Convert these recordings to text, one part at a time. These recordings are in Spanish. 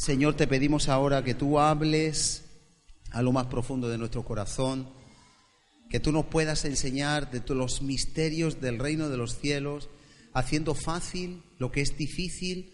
Señor, te pedimos ahora que tú hables a lo más profundo de nuestro corazón, que tú nos puedas enseñar de los misterios del reino de los cielos, haciendo fácil lo que es difícil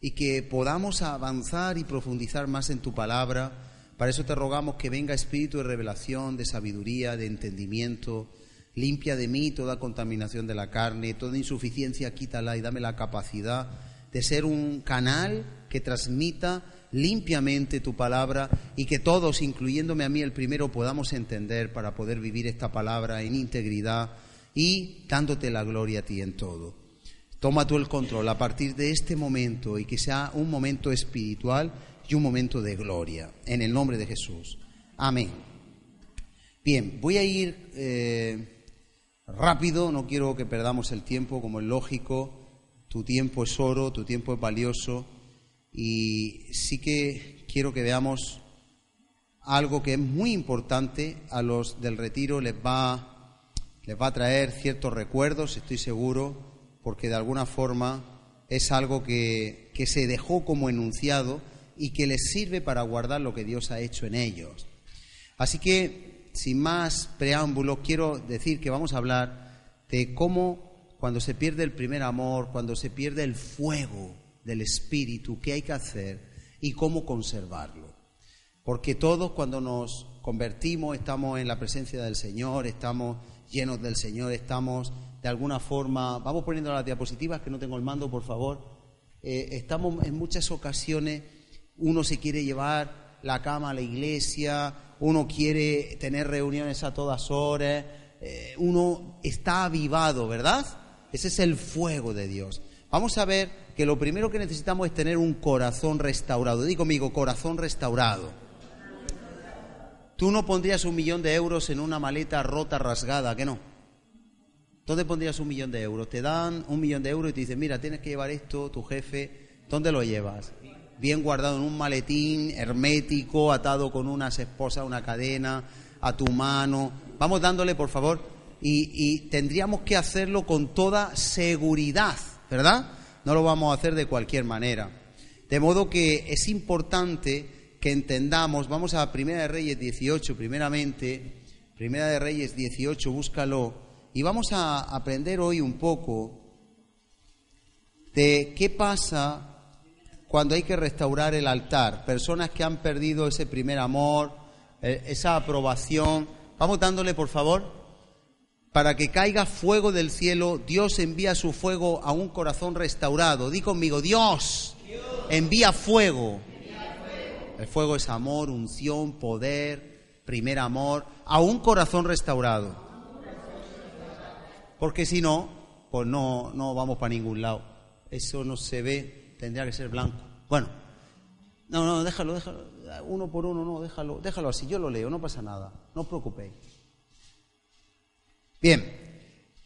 y que podamos avanzar y profundizar más en tu palabra. Para eso te rogamos que venga espíritu de revelación, de sabiduría, de entendimiento. Limpia de mí toda contaminación de la carne, toda insuficiencia quítala y dame la capacidad de ser un canal que transmita limpiamente tu palabra y que todos, incluyéndome a mí el primero, podamos entender para poder vivir esta palabra en integridad y dándote la gloria a ti en todo. Toma tú el control a partir de este momento y que sea un momento espiritual y un momento de gloria. En el nombre de Jesús. Amén. Bien, voy a ir eh, rápido, no quiero que perdamos el tiempo como es lógico. Tu tiempo es oro, tu tiempo es valioso y sí que quiero que veamos algo que es muy importante a los del retiro, les va, les va a traer ciertos recuerdos, estoy seguro, porque de alguna forma es algo que, que se dejó como enunciado y que les sirve para guardar lo que Dios ha hecho en ellos. Así que, sin más preámbulos, quiero decir que vamos a hablar de cómo cuando se pierde el primer amor, cuando se pierde el fuego del espíritu, qué hay que hacer y cómo conservarlo. Porque todos cuando nos convertimos estamos en la presencia del Señor, estamos llenos del Señor, estamos de alguna forma, vamos poniendo las diapositivas, que no tengo el mando, por favor, eh, estamos en muchas ocasiones, uno se quiere llevar la cama a la iglesia, uno quiere tener reuniones a todas horas, eh, uno está avivado, ¿verdad? Ese es el fuego de Dios. Vamos a ver que lo primero que necesitamos es tener un corazón restaurado. Digo conmigo, corazón restaurado. Tú no pondrías un millón de euros en una maleta rota, rasgada, ¿qué no? ¿Dónde pondrías un millón de euros? Te dan un millón de euros y te dicen, mira, tienes que llevar esto, tu jefe, ¿dónde lo llevas? Bien guardado en un maletín hermético, atado con unas esposas, una cadena, a tu mano. Vamos dándole, por favor, y, tendríamos que hacerlo con toda seguridad, ¿verdad? No lo vamos a hacer de cualquier manera. De modo que es importante que entendamos, vamos a Primera de Reyes 18 primeramente, Primera de Reyes 18, búscalo, y vamos a aprender hoy un poco de qué pasa cuando hay que restaurar el altar. Personas que han perdido ese primer amor, eh, esa aprobación. Vamos dándole, por favor para que caiga fuego del cielo, Dios envía su fuego a un corazón restaurado. Di conmigo, Dios, envía fuego. El fuego es amor, unción, poder, primer amor, a un corazón restaurado. Porque si no, pues no, no vamos para ningún lado. Eso no se ve, tendría que ser blanco. Bueno, no, no, déjalo, déjalo, uno por uno, no, déjalo, déjalo así, yo lo leo, no pasa nada, no os preocupéis. Bien,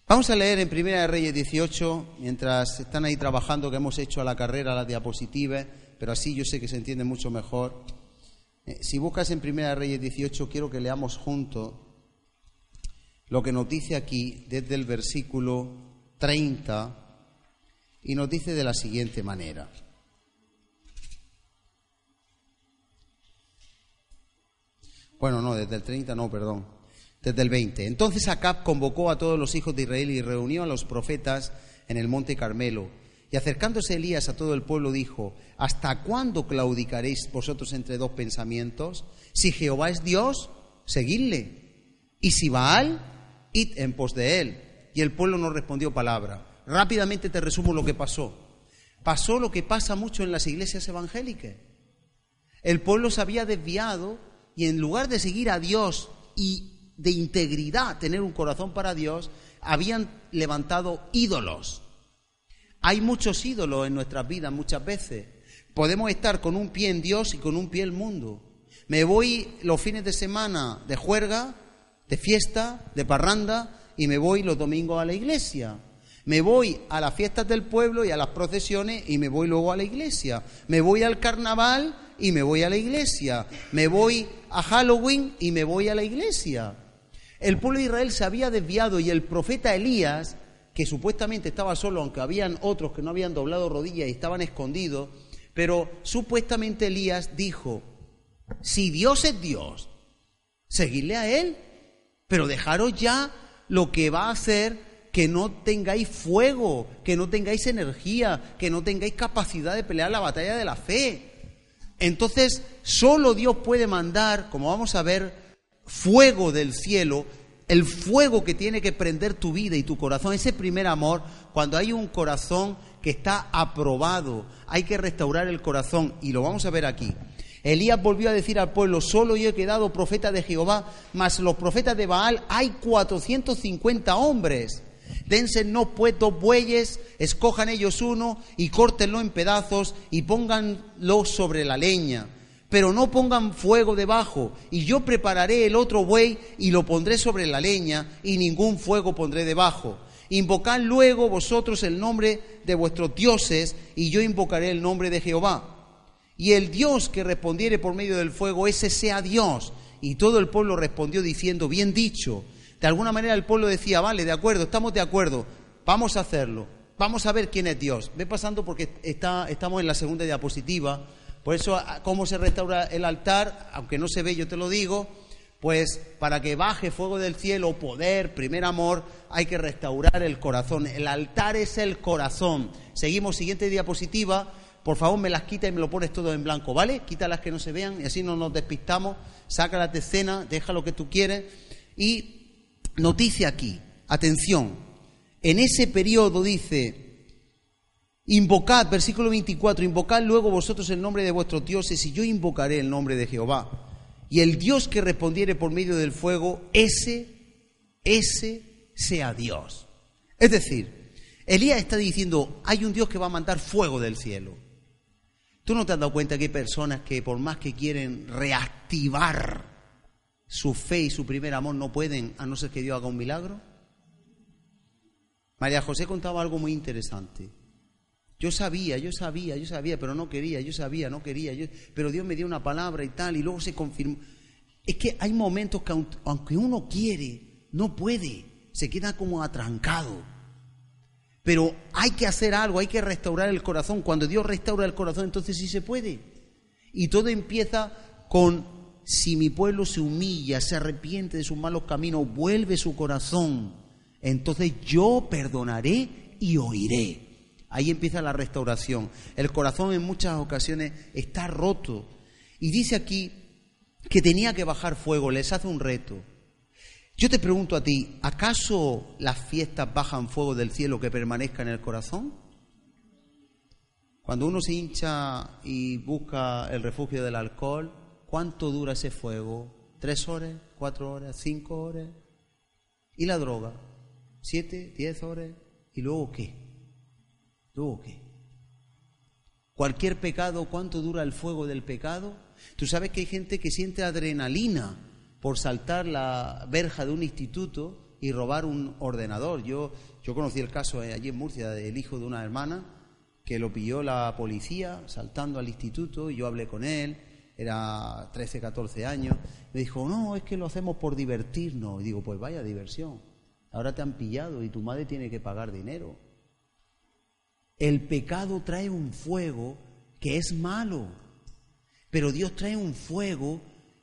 vamos a leer en Primera de Reyes 18, mientras están ahí trabajando, que hemos hecho a la carrera las diapositivas, pero así yo sé que se entiende mucho mejor. Eh, si buscas en Primera de Reyes 18, quiero que leamos juntos lo que nos dice aquí desde el versículo 30 y nos dice de la siguiente manera. Bueno, no, desde el 30 no, perdón desde el 20. Entonces Acab convocó a todos los hijos de Israel y reunió a los profetas en el monte Carmelo. Y acercándose Elías a todo el pueblo dijo, ¿hasta cuándo claudicaréis vosotros entre dos pensamientos? Si Jehová es Dios, seguidle. Y si Baal, id en pos de él. Y el pueblo no respondió palabra. Rápidamente te resumo lo que pasó. Pasó lo que pasa mucho en las iglesias evangélicas. El pueblo se había desviado y en lugar de seguir a Dios y de integridad, tener un corazón para Dios, habían levantado ídolos. Hay muchos ídolos en nuestras vidas muchas veces. podemos estar con un pie en Dios y con un pie en el mundo. Me voy los fines de semana de juerga, de fiesta, de parranda, y me voy los domingos a la iglesia. Me voy a las fiestas del pueblo y a las procesiones y me voy luego a la iglesia. Me voy al carnaval y me voy a la iglesia. Me voy a Halloween y me voy a la iglesia. El pueblo de Israel se había desviado y el profeta Elías, que supuestamente estaba solo, aunque habían otros que no habían doblado rodillas y estaban escondidos, pero supuestamente Elías dijo, si Dios es Dios, seguidle a Él, pero dejaros ya lo que va a hacer que no tengáis fuego, que no tengáis energía, que no tengáis capacidad de pelear la batalla de la fe. Entonces, solo Dios puede mandar, como vamos a ver, fuego del cielo, el fuego que tiene que prender tu vida y tu corazón, ese primer amor, cuando hay un corazón que está aprobado, hay que restaurar el corazón y lo vamos a ver aquí. Elías volvió a decir al pueblo, solo yo he quedado profeta de Jehová, mas los profetas de Baal hay 450 hombres. Dense no pues dos bueyes, escojan ellos uno y córtenlo en pedazos y pónganlo sobre la leña. Pero no pongan fuego debajo, y yo prepararé el otro buey y lo pondré sobre la leña, y ningún fuego pondré debajo. Invocad luego vosotros el nombre de vuestros dioses, y yo invocaré el nombre de Jehová. Y el Dios que respondiere por medio del fuego, ese sea Dios. Y todo el pueblo respondió diciendo, bien dicho. De alguna manera el pueblo decía, vale, de acuerdo, estamos de acuerdo, vamos a hacerlo, vamos a ver quién es Dios. Ve pasando porque está, estamos en la segunda diapositiva, por eso cómo se restaura el altar, aunque no se ve, yo te lo digo, pues para que baje fuego del cielo, poder, primer amor, hay que restaurar el corazón. El altar es el corazón. Seguimos, siguiente diapositiva. Por favor, me las quita y me lo pones todo en blanco, ¿vale? Quita las que no se vean y así no nos despistamos. Saca de escena, deja lo que tú quieres. Y noticia aquí, atención, en ese periodo dice, invocad, versículo 24, invocad luego vosotros el nombre de vuestros dioses y yo invocaré el nombre de Jehová. Y el Dios que respondiere por medio del fuego, ese, ese sea Dios. Es decir, Elías está diciendo, hay un Dios que va a mandar fuego del cielo. ¿Tú no te has dado cuenta que hay personas que por más que quieren reactivar su fe y su primer amor no pueden a no ser que Dios haga un milagro? María José contaba algo muy interesante. Yo sabía, yo sabía, yo sabía, pero no quería, yo sabía, no quería, pero Dios me dio una palabra y tal, y luego se confirmó. Es que hay momentos que aunque uno quiere, no puede, se queda como atrancado. Pero hay que hacer algo, hay que restaurar el corazón. Cuando Dios restaura el corazón, entonces sí se puede. Y todo empieza con si mi pueblo se humilla, se arrepiente de sus malos caminos, vuelve su corazón, entonces yo perdonaré y oiré. Ahí empieza la restauración. El corazón en muchas ocasiones está roto. Y dice aquí que tenía que bajar fuego, les hace un reto. Yo te pregunto a ti, ¿acaso las fiestas bajan fuego del cielo que permanezca en el corazón? Cuando uno se hincha y busca el refugio del alcohol, ¿Cuánto dura ese fuego? ¿Tres horas? ¿Cuatro horas? ¿Cinco horas? ¿Y la droga? ¿Siete? ¿Diez horas? ¿Y luego qué? ¿Luego qué? Cualquier pecado, ¿cuánto dura el fuego del pecado? Tú sabes que hay gente que siente adrenalina por saltar la verja de un instituto y robar un ordenador. Yo, yo conocí el caso allí en Murcia del hijo de una hermana que lo pilló la policía saltando al instituto y yo hablé con él era 13, 14 años, me dijo, no, es que lo hacemos por divertirnos. Y digo, pues vaya diversión. Ahora te han pillado y tu madre tiene que pagar dinero. El pecado trae un fuego que es malo, pero Dios trae un fuego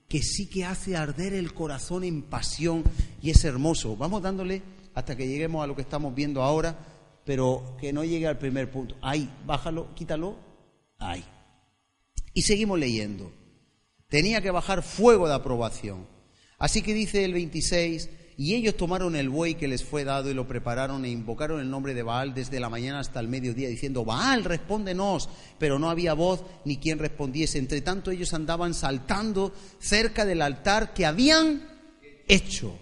que sí que hace arder el corazón en pasión y es hermoso. Vamos dándole hasta que lleguemos a lo que estamos viendo ahora, pero que no llegue al primer punto. Ahí, bájalo, quítalo. Ahí. Y seguimos leyendo. Tenía que bajar fuego de aprobación. Así que dice el 26, y ellos tomaron el buey que les fue dado y lo prepararon e invocaron el nombre de Baal desde la mañana hasta el mediodía, diciendo, Baal, respóndenos. Pero no había voz ni quien respondiese. Entre tanto ellos andaban saltando cerca del altar que habían hecho.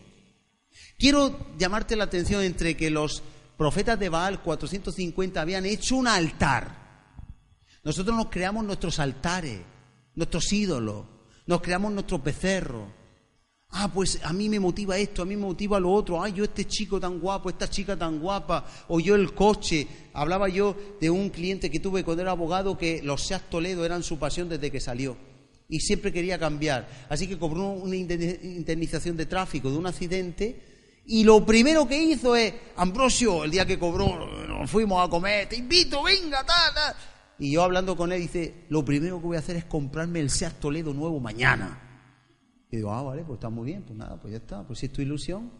Quiero llamarte la atención entre que los profetas de Baal 450 habían hecho un altar. Nosotros nos creamos nuestros altares, nuestros ídolos, nos creamos nuestro becerro. Ah, pues a mí me motiva esto, a mí me motiva lo otro. Ay, yo este chico tan guapo, esta chica tan guapa, o yo el coche. Hablaba yo de un cliente que tuve cuando era abogado que los Seat Toledo eran su pasión desde que salió y siempre quería cambiar. Así que cobró una indemnización de tráfico de un accidente y lo primero que hizo es, Ambrosio, el día que cobró, nos fuimos a comer, te invito, venga, tal, tal. Y yo hablando con él, dice, lo primero que voy a hacer es comprarme el Seat Toledo nuevo mañana. Y digo, ah, vale, pues está muy bien, pues nada, pues ya está, pues si es tu ilusión.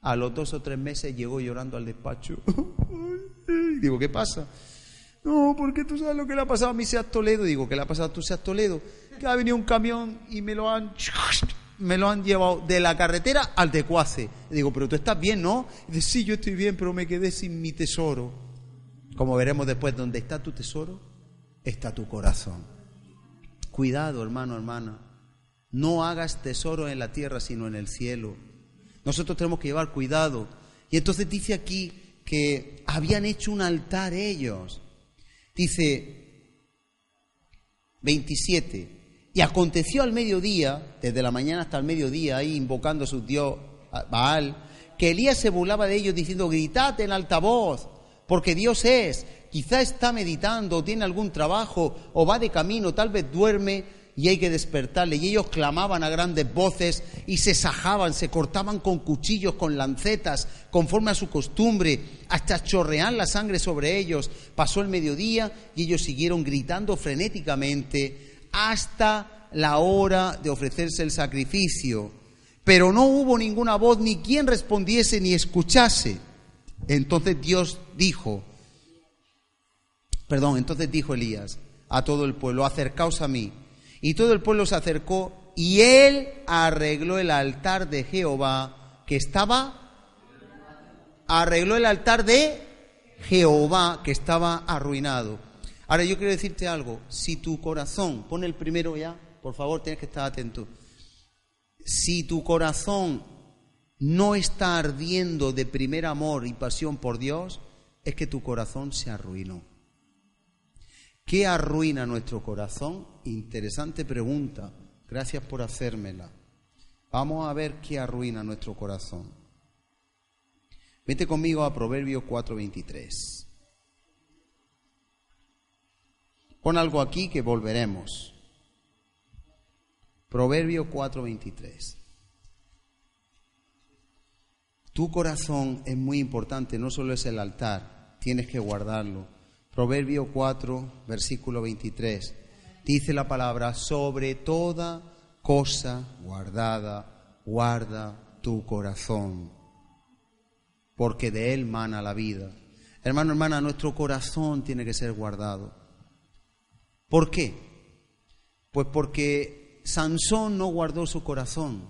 A los dos o tres meses llegó llorando al despacho. digo, ¿qué pasa? No, porque tú sabes lo que le ha pasado a mi Seat Toledo. Digo, ¿qué le ha pasado a tu Seat Toledo? Que ha venido un camión y me lo han me lo han llevado de la carretera al tecuace. Digo, pero tú estás bien, ¿no? Y dice, sí, yo estoy bien, pero me quedé sin mi tesoro. Como veremos después, donde está tu tesoro, está tu corazón. Cuidado, hermano, hermana. No hagas tesoro en la tierra, sino en el cielo. Nosotros tenemos que llevar cuidado. Y entonces dice aquí que habían hecho un altar ellos. Dice 27. Y aconteció al mediodía, desde la mañana hasta el mediodía, ahí invocando a su dios Baal, que Elías se burlaba de ellos diciendo, gritad en altavoz, porque Dios es, quizá está meditando, o tiene algún trabajo, o va de camino, tal vez duerme y hay que despertarle. Y ellos clamaban a grandes voces y se sajaban, se cortaban con cuchillos, con lancetas, conforme a su costumbre, hasta chorrear la sangre sobre ellos. Pasó el mediodía y ellos siguieron gritando frenéticamente hasta la hora de ofrecerse el sacrificio. Pero no hubo ninguna voz ni quien respondiese ni escuchase. Entonces Dios dijo, perdón, entonces dijo Elías a todo el pueblo, acercaos a mí. Y todo el pueblo se acercó y él arregló el altar de Jehová que estaba, arregló el altar de Jehová que estaba arruinado. Ahora yo quiero decirte algo, si tu corazón, pone el primero ya, por favor, tienes que estar atento. Si tu corazón no está ardiendo de primer amor y pasión por Dios, es que tu corazón se arruinó. ¿Qué arruina nuestro corazón? Interesante pregunta. Gracias por hacérmela. Vamos a ver qué arruina nuestro corazón. Vete conmigo a Proverbio 4:23. Pon algo aquí que volveremos. Proverbio 4:23. Tu corazón es muy importante, no solo es el altar, tienes que guardarlo. Proverbio 4, versículo 23. Dice la palabra, sobre toda cosa guardada, guarda tu corazón, porque de él mana la vida. Hermano, hermana, nuestro corazón tiene que ser guardado. ¿Por qué? Pues porque Sansón no guardó su corazón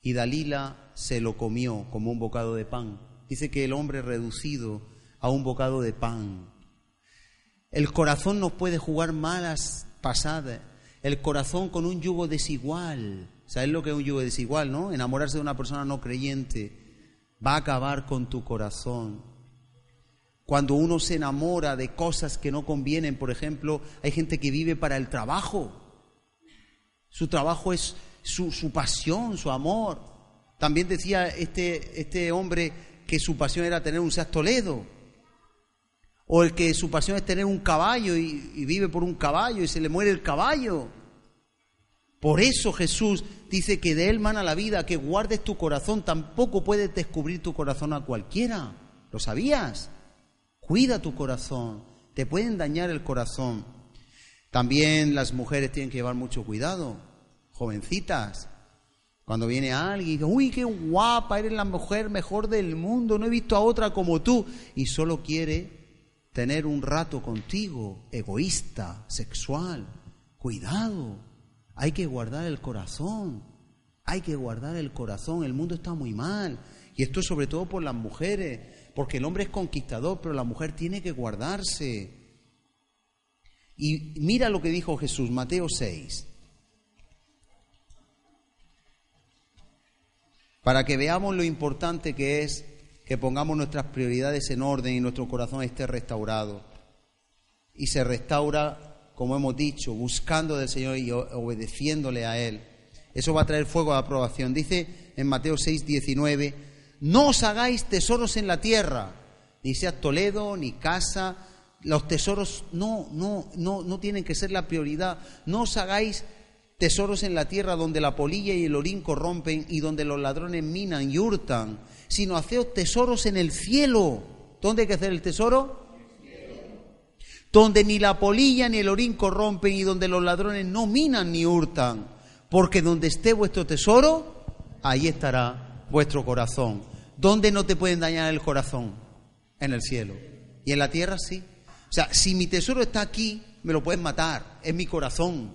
y Dalila se lo comió como un bocado de pan. Dice que el hombre reducido a un bocado de pan. El corazón no puede jugar malas pasadas. El corazón con un yugo desigual. ¿Sabes lo que es un yugo desigual, no? Enamorarse de una persona no creyente va a acabar con tu corazón. Cuando uno se enamora de cosas que no convienen, por ejemplo, hay gente que vive para el trabajo. Su trabajo es su, pasión, su amor. También decía este, este hombre que su pasión era tener un Seat Toledo. O el que su pasión es tener un caballo y, vive por un caballo y se le muere el caballo. Por eso Jesús dice que de él mana la vida, que guardes tu corazón. Tampoco puedes descubrir tu corazón a cualquiera. ¿Lo sabías? Cuida tu corazón, te pueden dañar el corazón. También las mujeres tienen que llevar mucho cuidado, jovencitas. Cuando viene alguien y dice, uy, qué guapa, eres la mujer mejor del mundo, no he visto a otra como tú, y solo quiere tener un rato contigo, egoísta, sexual. Cuidado, hay que guardar el corazón, hay que guardar el corazón, el mundo está muy mal. Y esto es sobre todo por las mujeres porque el hombre es conquistador, pero la mujer tiene que guardarse. Y mira lo que dijo Jesús, Mateo 6. Para que veamos lo importante que es que pongamos nuestras prioridades en orden y nuestro corazón esté restaurado. y se restaura, como hemos dicho, buscando del Señor y obedeciéndole a Él. Eso va a traer fuego de aprobación. Dice en Mateo 6, 19, no os hagáis tesoros en la tierra, ni sea Toledo, ni casa, los tesoros no, no, no, no tienen que ser la prioridad. No os hagáis tesoros en la tierra donde la polilla y el orín corrompen y donde los ladrones minan y hurtan, sino haceos tesoros en el cielo. ¿Dónde hay que hacer el tesoro? Donde ni la polilla ni el orín corrompen y donde los ladrones no minan ni hurtan. Porque donde esté vuestro tesoro, ahí estará vuestro corazón. ¿Dónde no te pueden dañar el corazón? En el cielo. Y en la tierra sí. O sea, si mi tesoro está aquí, me lo puedes matar. Es mi corazón.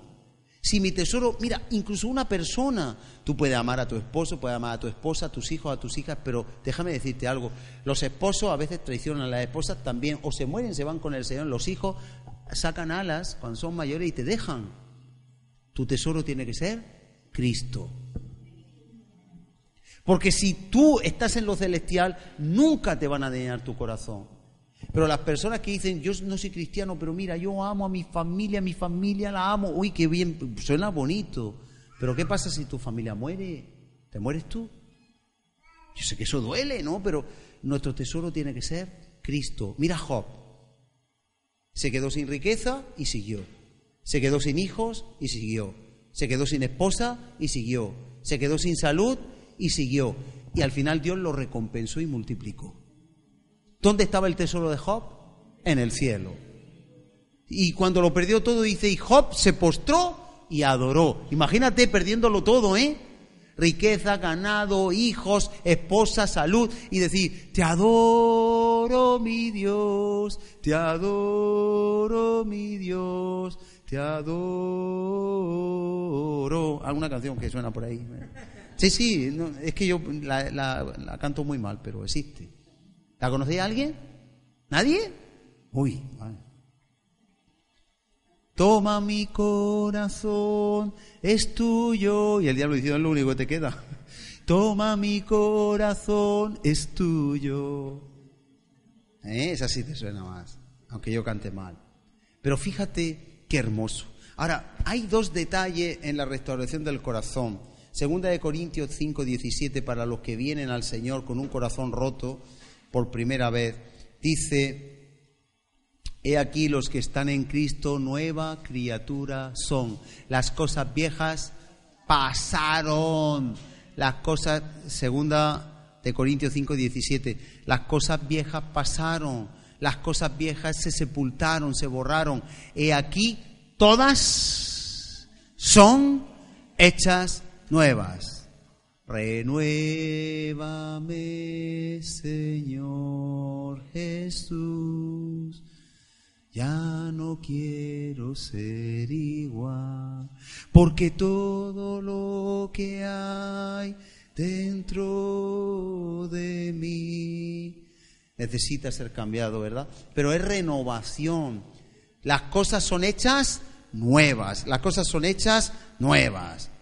Si mi tesoro, mira, incluso una persona, tú puedes amar a tu esposo, puedes amar a tu esposa, a tus hijos, a tus hijas, pero déjame decirte algo, los esposos a veces traicionan a las esposas también, o se mueren, se van con el Señor, los hijos sacan alas cuando son mayores y te dejan. Tu tesoro tiene que ser Cristo. Porque si tú estás en lo celestial, nunca te van a dañar tu corazón. Pero las personas que dicen, yo no soy cristiano, pero mira, yo amo a mi familia, mi familia la amo, uy, qué bien, suena bonito. Pero ¿qué pasa si tu familia muere? ¿Te mueres tú? Yo sé que eso duele, ¿no? Pero nuestro tesoro tiene que ser Cristo. Mira Job. Se quedó sin riqueza y siguió. Se quedó sin hijos y siguió. Se quedó sin esposa y siguió. Se quedó sin salud y siguió. Y al final Dios lo recompensó y multiplicó. ¿Dónde estaba el tesoro de Job? En el cielo. Y cuando lo perdió todo, dice, y Job se postró y adoró. Imagínate perdiéndolo todo, ¿eh? Riqueza, ganado, hijos, esposa, salud, y decir, te adoro, mi Dios, te adoro, mi Dios, te adoro. Alguna canción que suena por ahí. Sí, sí, es que yo la, la canto muy mal, pero existe. ¿La conocía alguien? ¿Nadie? Uy, Toma mi corazón, es tuyo. Y el diablo diciendo, es lo único que te queda. Toma mi corazón, es tuyo. ¿Eh? Esa sí te suena más, aunque yo cante mal. Pero fíjate qué hermoso. Ahora, hay dos detalles en la restauración del corazón. Segunda de Corintios 5, 17, para los que vienen al Señor con un corazón roto, por primera vez, dice, He aquí los que están en Cristo, nueva criatura son. Las cosas viejas pasaron. Las cosas, segunda de Corintios 5, 17, las cosas viejas pasaron. Las cosas viejas se sepultaron, se borraron. He aquí, todas son hechas nuevas. Renuévame, Señor Jesús. Ya no quiero ser igual, porque todo lo que hay dentro de mí necesita ser cambiado, ¿verdad? Pero es renovación. Las cosas son hechas nuevas, las cosas son hechas nuevas.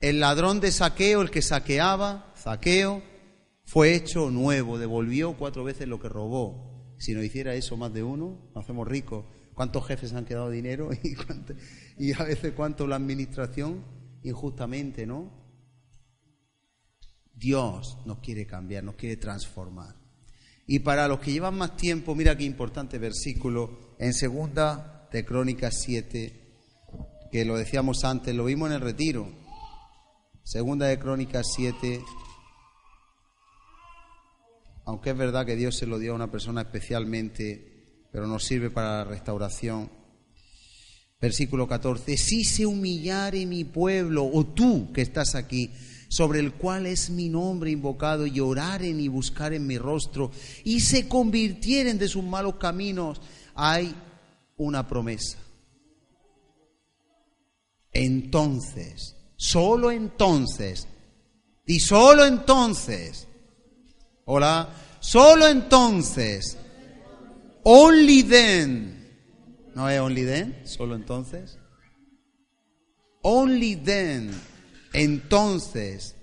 El ladrón de saqueo, el que saqueaba, saqueo, fue hecho nuevo, devolvió cuatro veces lo que robó. Si no hiciera eso más de uno, nos hacemos ricos. ¿Cuántos jefes han quedado dinero? Y, y a veces cuánto la administración injustamente, ¿no? Dios nos quiere cambiar, nos quiere transformar. Y para los que llevan más tiempo, mira qué importante versículo en segunda de Crónicas 7, que lo decíamos antes, lo vimos en el retiro. Segunda de Crónicas 7. Aunque es verdad que Dios se lo dio a una persona especialmente, pero nos sirve para la restauración. Versículo 14. Si se humillare mi pueblo, o tú que estás aquí, sobre el cual es mi nombre invocado, y oraren y buscaren mi rostro, y se convirtieren de sus malos caminos, hay una promesa. Entonces Solo entonces, y solo entonces, hola, solo entonces, only then, no es only then, solo entonces, only then, entonces,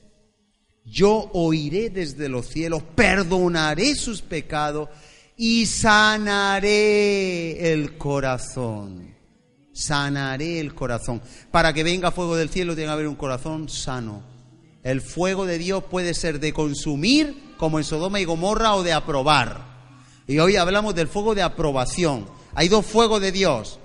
yo oiré desde los cielos, perdonaré sus pecados y sanaré el corazón. Sanaré el corazón. Para que venga fuego del cielo tiene que haber un corazón sano. El fuego de Dios puede ser de consumir, como en Sodoma y Gomorra, o de aprobar. Y hoy hablamos del fuego de aprobación. Hay dos fuegos de Dios.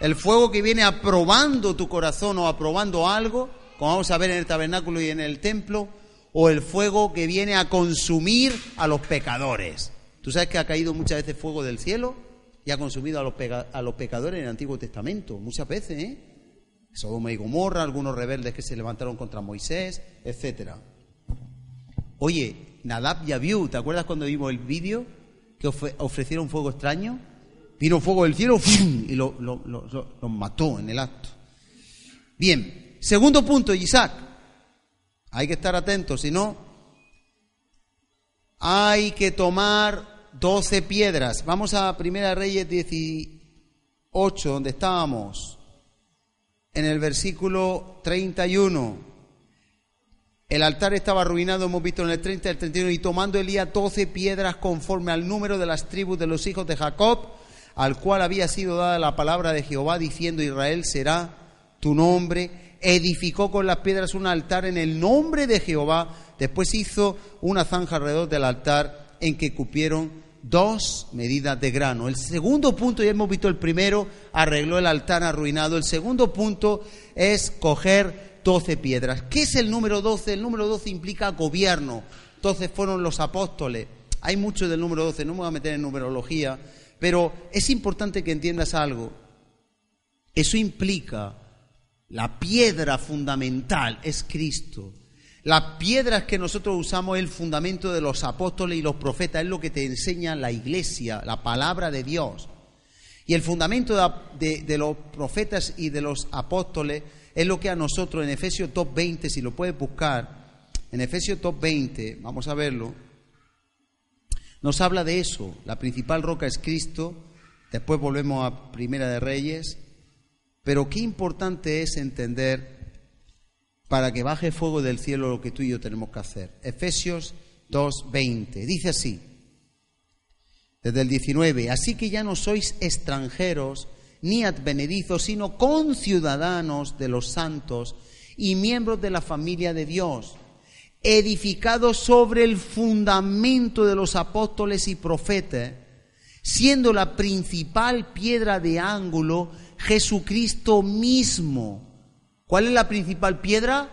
El fuego que viene aprobando tu corazón o aprobando algo, como vamos a ver en el tabernáculo y en el templo, o el fuego que viene a consumir a los pecadores. Tú sabes que ha caído muchas veces fuego del cielo y ha consumido a los, pecadores en el Antiguo Testamento, muchas veces, ¿eh? Sodoma y Gomorra, algunos rebeldes que se levantaron contra Moisés, etcétera. Oye, Nadab y Abiú, ¿te acuerdas cuando vimos el vídeo que ofrecieron fuego extraño? Vino fuego del cielo y los lo, mató en el acto. Bien, segundo punto, Isaac. Hay que estar atentos, si no, hay que tomar doce piedras. Vamos a Primera Reyes 18, donde estábamos, en el versículo 31. El altar estaba arruinado, hemos visto en el 30 y el 31, y tomando Elías doce piedras conforme al número de las tribus de los hijos de Jacob, al cual había sido dada la palabra de Jehová, diciendo, Israel será tu nombre, edificó con las piedras un altar en el nombre de Jehová, después hizo una zanja alrededor del altar en que cupieron dos medidas de grano. El segundo punto, ya hemos visto el primero, arregló el altar arruinado. El segundo punto es coger doce piedras. ¿Qué es el número doce? El número doce implica gobierno. Entonces fueron los apóstoles. Hay mucho del número doce, no me voy a meter en numerología, pero es importante que entiendas algo. Eso implica la piedra fundamental es Cristo. Las piedras que nosotros usamos es el fundamento de los apóstoles y los profetas, es lo que te enseña la iglesia, la palabra de Dios. Y el fundamento de, de los profetas y de los apóstoles es lo que a nosotros en Efesios top 20, si lo puedes buscar, en Efesios top 20, vamos a verlo, nos habla de eso. La principal roca es Cristo. Después volvemos a Primera de Reyes. Pero qué importante es entender para que baje fuego del cielo lo que tú y yo tenemos que hacer. Efesios 2.20. Dice así, desde el 19, así que ya no sois extranjeros ni advenedizos, sino conciudadanos de los santos y miembros de la familia de Dios edificado sobre el fundamento de los apóstoles y profetas, siendo la principal piedra de ángulo Jesucristo mismo. ¿Cuál es la principal piedra?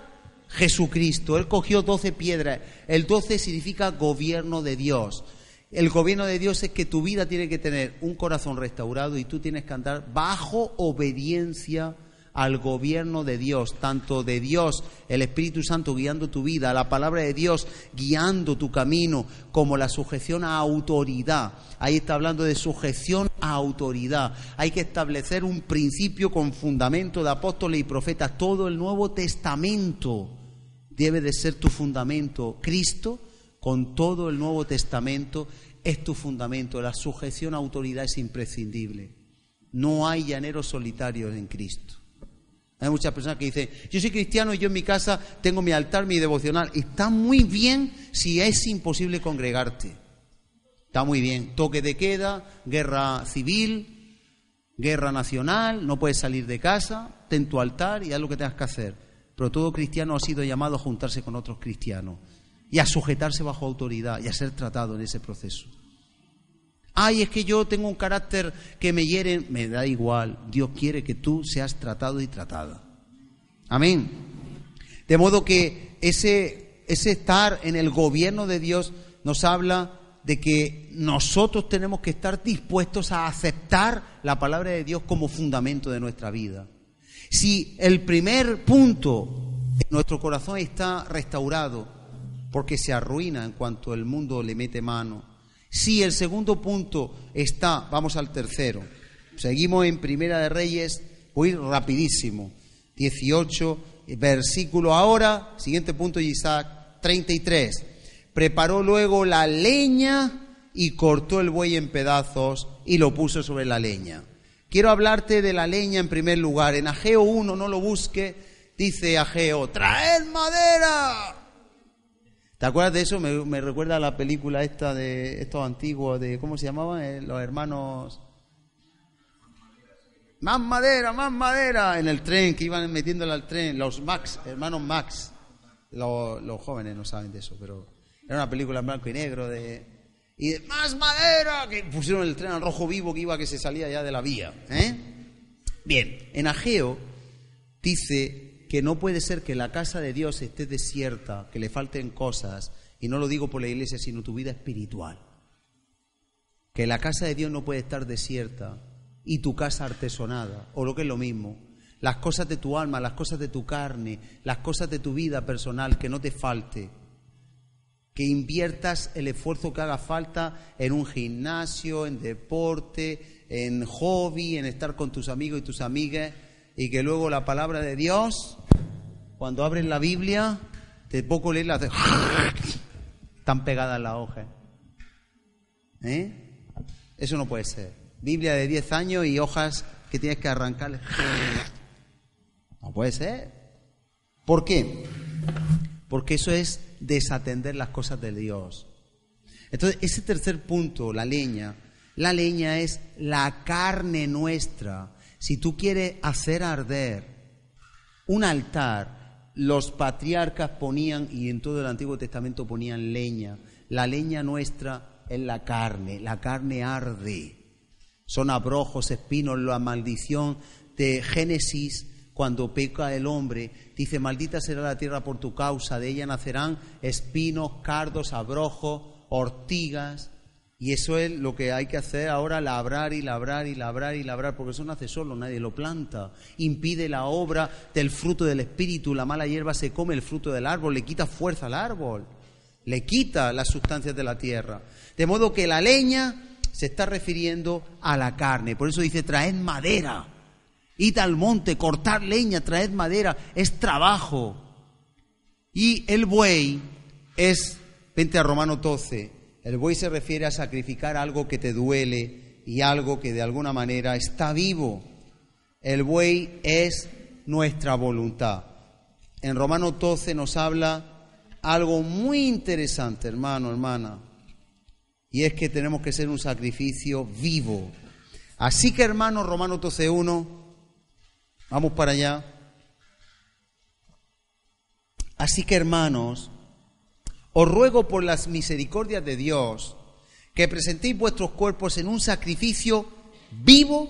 Jesucristo. Él cogió doce piedras. El doce significa gobierno de Dios. El gobierno de Dios es que tu vida tiene que tener un corazón restaurado y tú tienes que andar bajo obediencia al gobierno de Dios, tanto de Dios, el Espíritu Santo guiando tu vida, la palabra de Dios guiando tu camino, como la sujeción a autoridad. Ahí está hablando de sujeción autoridad. Hay que establecer un principio con fundamento de apóstoles y profetas. Todo el Nuevo Testamento debe de ser tu fundamento. Cristo, con todo el Nuevo Testamento, es tu fundamento. La sujeción a autoridad es imprescindible. No hay llaneros solitarios en Cristo. Hay muchas personas que dicen, yo soy cristiano y yo en mi casa tengo mi altar, mi devocional. Está muy bien si es imposible congregarte. Está muy bien. Toque de queda, guerra civil, guerra nacional, no puedes salir de casa, ten tu altar y haz lo que tengas que hacer. Pero todo cristiano ha sido llamado a juntarse con otros cristianos y a sujetarse bajo autoridad y a ser tratado en ese proceso. Ay, es que yo tengo un carácter que me hiere, me da igual. Dios quiere que tú seas tratado y tratada. Amén. De modo que ese, ese estar en el gobierno de Dios nos habla de que nosotros tenemos que estar dispuestos a aceptar la palabra de Dios como fundamento de nuestra vida. Si el primer punto en nuestro corazón está restaurado, porque se arruina en cuanto el mundo le mete mano, si el segundo punto está, vamos al tercero. Seguimos en Primera de Reyes, voy rapidísimo. 18, versículo ahora, siguiente punto Isaac 33. Preparó luego la leña y cortó el buey en pedazos y lo puso sobre la leña. Quiero hablarte de la leña en primer lugar. En Ageo 1, no lo busque, dice Ageo, traed madera. ¿Te acuerdas de eso? Me, recuerda la película esta de estos antiguos, de ¿cómo se llamaban? Eh, los hermanos... Más madera, más madera, en el tren, que iban metiéndole al tren, los Max, hermanos Max. Los jóvenes no saben de eso, pero era una película en blanco y negro de... Y de, más madera, que pusieron el tren al rojo vivo que iba, que se salía ya de la vía. ¿eh? Bien, en Ageo dice que no puede ser que la casa de Dios esté desierta, que le falten cosas, y no lo digo por la iglesia, sino tu vida espiritual. Que la casa de Dios no puede estar desierta y tu casa artesonada, o lo que es lo mismo, las cosas de tu alma, las cosas de tu carne, las cosas de tu vida personal, que no te falte. Que inviertas el esfuerzo que haga falta en un gimnasio, en deporte, en hobby, en estar con tus amigos y tus amigas, y que luego la palabra de Dios, cuando abres la Biblia, te poco lees la... Están pegadas las hojas. ¿Eh? Eso no puede ser. Biblia de 10 años y hojas que tienes que arrancarle. No puede ser. ¿Por qué? Porque eso es desatender las cosas de Dios. Entonces, ese tercer punto, la leña, la leña es la carne nuestra si tú quieres hacer arder un altar, los patriarcas ponían, y en todo el Antiguo Testamento ponían leña. La leña nuestra es la carne, la carne arde. Son abrojos, espinos, la maldición de Génesis cuando peca el hombre, dice, maldita será la tierra por tu causa, de ella nacerán espinos, cardos, abrojos, ortigas, y eso es lo que hay que hacer ahora, labrar y labrar y labrar y labrar, porque eso no hace solo, nadie lo planta. Impide la obra del fruto del Espíritu, la mala hierba se come el fruto del árbol, le quita fuerza al árbol, le quita las sustancias de la tierra. De modo que la leña se está refiriendo a la carne, por eso dice, traed madera, id al monte, cortar leña, traed madera, es trabajo. Y el buey es, vente a Romano 12, el buey se refiere a sacrificar algo que te duele y algo que de alguna manera está vivo. El buey es nuestra voluntad. En Romano 12 nos habla algo muy interesante, hermano, hermana, y es que tenemos que ser un sacrificio vivo. Así que, hermano, Romano 12.1, vamos para allá. Así que, hermanos, os ruego por las misericordias de Dios que presentéis vuestros cuerpos en un sacrificio vivo,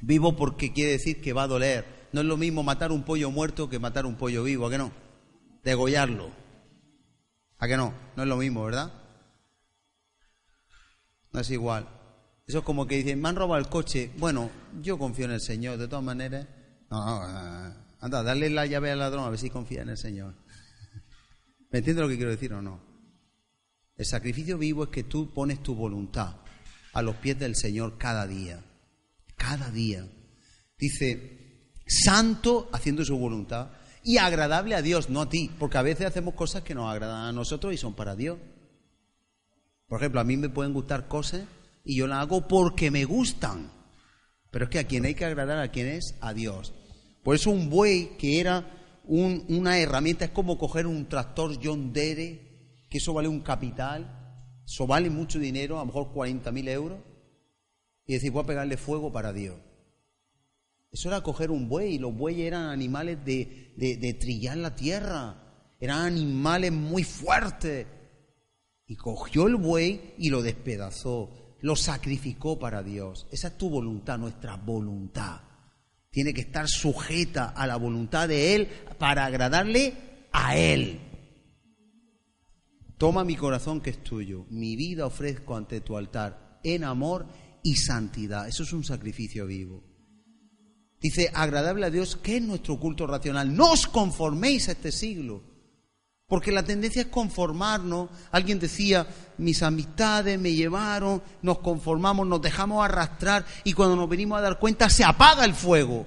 vivo porque quiere decir que va a doler. No es lo mismo matar un pollo muerto que matar un pollo vivo, ¿a qué no? Degollarlo. ¿A qué no? No es lo mismo, ¿verdad? No es igual. Eso es como que dicen, me han robado el coche. Bueno, yo confío en el Señor, de todas maneras. No, no, eh, anda, dale la llave al ladrón a ver si confía en el Señor. ¿Me entiendes lo que quiero decir o no? El sacrificio vivo es que tú pones tu voluntad a los pies del Señor cada día. Cada día. Dice, santo haciendo su voluntad y agradable a Dios, no a ti, porque a veces hacemos cosas que nos agradan a nosotros y son para Dios. Por ejemplo, a mí me pueden gustar cosas y yo las hago porque me gustan. Pero es que a quien hay que agradar a quien es a Dios. Por eso un buey que era una herramienta, es como coger un tractor John Deere, que eso vale un capital, eso vale mucho dinero, a lo mejor 40.000 euros, y decir, voy a pegarle fuego para Dios. Eso era coger un buey, y los bueyes eran animales de, de trillar la tierra, eran animales muy fuertes. Y cogió el buey y lo despedazó, lo sacrificó para Dios. Esa es tu voluntad, nuestra voluntad tiene que estar sujeta a la voluntad de Él para agradarle a Él. Toma mi corazón que es tuyo, mi vida ofrezco ante tu altar en amor y santidad. Eso es un sacrificio vivo. Dice, agradable a Dios, que es nuestro culto racional. No os conforméis a este siglo, porque la tendencia es conformarnos. Alguien decía, mis amistades me llevaron, nos conformamos, nos dejamos arrastrar y cuando nos venimos a dar cuenta se apaga el fuego.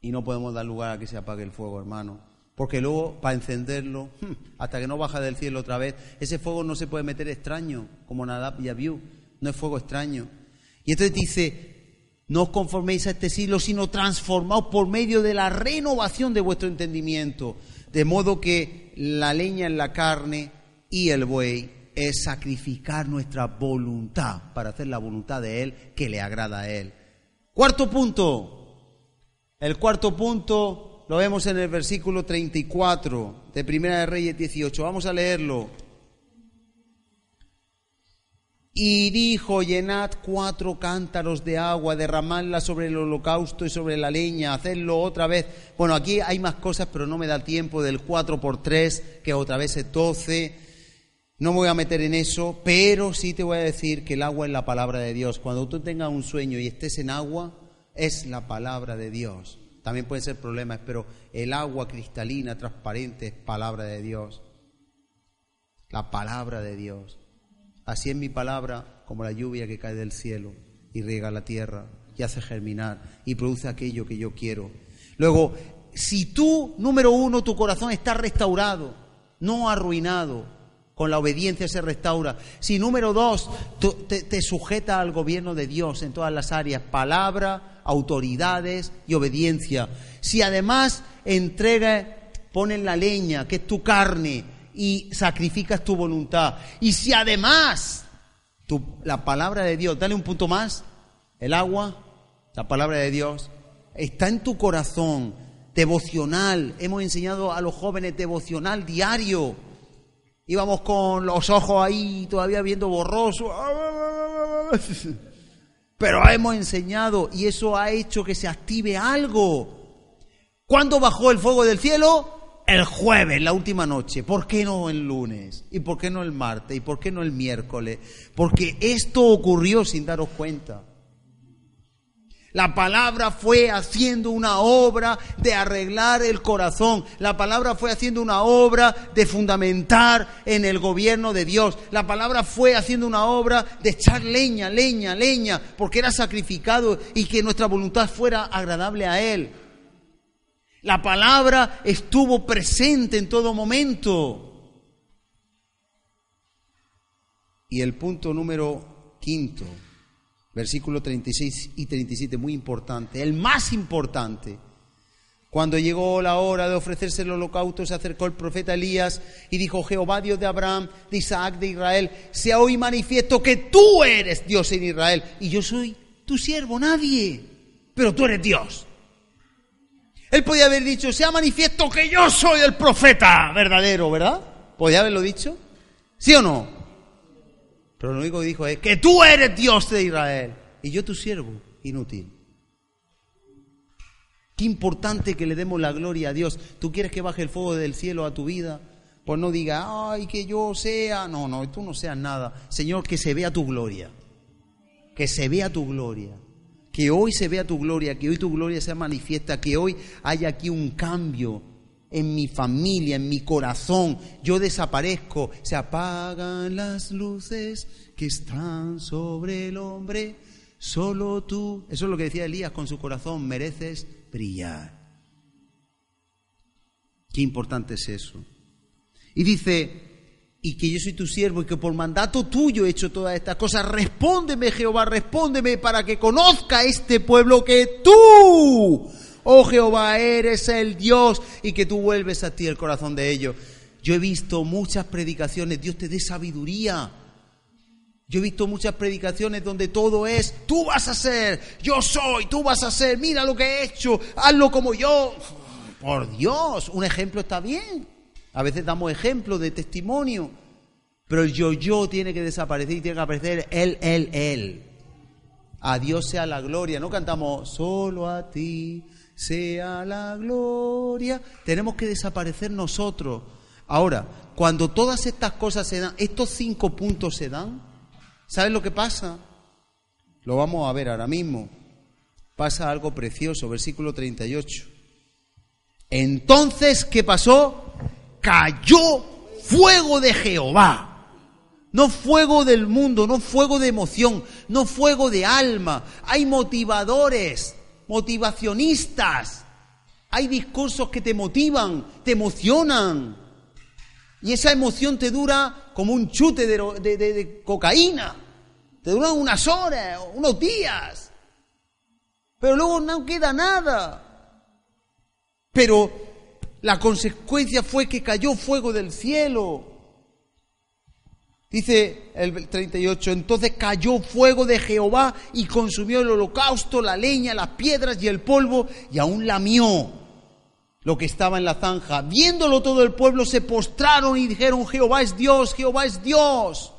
Y no podemos dar lugar a que se apague el fuego, hermano. Porque luego, para encenderlo, hmm, hasta que no baja del cielo otra vez, ese fuego no se puede meter extraño, como Nadab y Abiú. No es fuego extraño. Y entonces dice, no os conforméis a este siglo, sino transformaos por medio de la renovación de vuestro entendimiento De modo que la leña en la carne y el buey es sacrificar nuestra voluntad para hacer la voluntad de Él que le agrada a Él. Cuarto punto. El cuarto punto lo vemos en el versículo 34 de Primera de Reyes 18. Vamos a leerlo. Y dijo, llenad cuatro cántaros de agua, derramadla sobre el holocausto y sobre la leña, hacedlo otra vez. Bueno, aquí hay más cosas, pero no me da tiempo del cuatro por tres, que otra vez es doce. No me voy a meter en eso, pero sí te voy a decir que el agua es la palabra de Dios. Cuando tú tengas un sueño y estés en agua, es la palabra de Dios. También pueden ser problemas, pero el agua cristalina, transparente, es palabra de Dios. La palabra de Dios. Así es mi palabra como la lluvia que cae del cielo y riega la tierra y hace germinar y produce aquello que yo quiero. Luego, si tú, número uno, tu corazón está restaurado, no arruinado, con la obediencia se restaura. Si número dos, te, sujeta al gobierno de Dios en todas las áreas, palabra, autoridades y obediencia. Si además entrega, ponen la leña, que es tu carne, y sacrificas tu voluntad. Y si además la palabra de Dios, dale un punto más, el agua, la palabra de Dios, está en tu corazón, devocional. Hemos enseñado a los jóvenes devocional diario. Íbamos con los ojos ahí todavía viendo borroso. Pero hemos enseñado y eso ha hecho que se active algo. ¿Cuándo bajó el fuego del cielo? El jueves, la última noche. ¿Por qué no el lunes? ¿Y por qué no el martes? ¿Y por qué no el miércoles? Porque esto ocurrió sin daros cuenta. La palabra fue haciendo una obra de arreglar el corazón. La palabra fue haciendo una obra de fundamentar en el gobierno de Dios. La palabra fue haciendo una obra de echar leña, leña, leña, porque era sacrificado y que nuestra voluntad fuera agradable a Él. La palabra estuvo presente en todo momento. Y el punto número quinto, versículo 36 y 37, muy importante, el más importante. Cuando llegó la hora de ofrecerse el holocausto, se acercó el profeta Elías y dijo, Jehová Dios de Abraham, de Isaac, de Israel, sea hoy manifiesto que tú eres Dios en Israel y yo soy tu siervo, nadie, pero tú eres Dios. Él podía haber dicho, sea manifiesto que yo soy el profeta verdadero, ¿verdad? ¿Podía haberlo dicho? ¿Sí o no? Pero lo único que dijo es, que tú eres Dios de Israel y yo tu siervo, inútil. Qué importante que le demos la gloria a Dios. ¿Tú quieres que baje el fuego del cielo a tu vida? Pues no diga, ay, que yo sea. No, no, tú no seas nada. Señor, que se vea tu gloria. Que se vea tu gloria que hoy se vea tu gloria, que hoy tu gloria sea manifiesta, que hoy haya aquí un cambio en mi familia, en mi corazón. Yo desaparezco, se apagan las luces que están sobre el hombre. Solo tú, eso es lo que decía Elías con su corazón, mereces brillar. Qué importante es eso. Y dice, y que yo soy tu siervo y que por mandato tuyo he hecho todas estas cosas. Respóndeme, Jehová, respóndeme para que conozca este pueblo que tú, oh Jehová, eres el Dios y que tú vuelves a ti el corazón de ellos. Yo he visto muchas predicaciones, Dios te dé sabiduría. Yo he visto muchas predicaciones donde todo es, tú vas a ser, yo soy, tú vas a ser, mira lo que he hecho, hazlo como yo. Por Dios, un ejemplo está bien. A veces damos ejemplo de testimonio, pero el yo-yo tiene que desaparecer y tiene que aparecer él, él, él. A Dios sea la gloria. No cantamos solo a ti sea la gloria. Tenemos que desaparecer nosotros. Ahora, cuando todas estas cosas se dan, estos cinco puntos se dan, ¿sabes lo que pasa? Lo vamos a ver ahora mismo. Pasa algo precioso, versículo 38. Entonces, ¿qué pasó? Cayó fuego de Jehová. No fuego del mundo, no fuego de emoción, no fuego de alma. Hay motivadores, motivacionistas. Hay discursos que te motivan, te emocionan. Y esa emoción te dura como un chute de, cocaína. Te dura unas horas, unos días. Pero luego no queda nada. Pero La consecuencia fue que cayó fuego del cielo. Dice el 38, entonces cayó fuego de Jehová y consumió el holocausto, la leña, las piedras y el polvo, y aún lamió lo que estaba en la zanja. Viéndolo todo el pueblo se postraron y dijeron, Jehová es Dios, Jehová es Dios.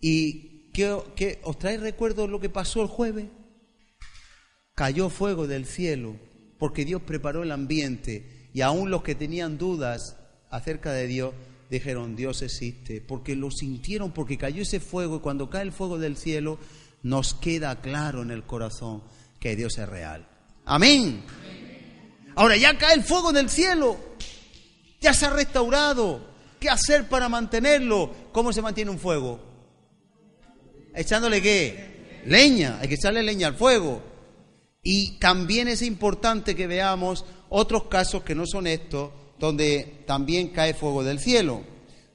¿Y qué, os trae recuerdo lo que pasó el jueves? Cayó fuego del cielo, porque Dios preparó el ambiente, y aún los que tenían dudas acerca de Dios, dijeron, Dios existe, porque lo sintieron, porque cayó ese fuego, y cuando cae el fuego del cielo, nos queda claro en el corazón que Dios es real. Amén. Ahora ya cae el fuego del cielo, ya se ha restaurado. ¿Qué hacer para mantenerlo? ¿Cómo se mantiene un fuego? ¿Echándole qué? Leña, hay que echarle leña al fuego. Y también es importante que veamos otros casos que no son estos, donde también cae fuego del cielo.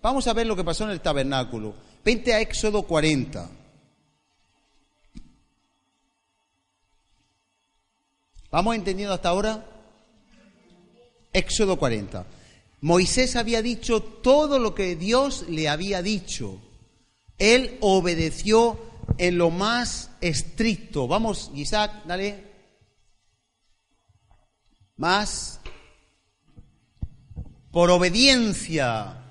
Vamos a ver lo que pasó en el tabernáculo. Vente a Éxodo 40. ¿Vamos entendiendo hasta ahora? Éxodo 40. Moisés había dicho todo lo que Dios le había dicho. Él obedeció en lo más estricto. Vamos, Isaac, dale. Más. Por obediencia.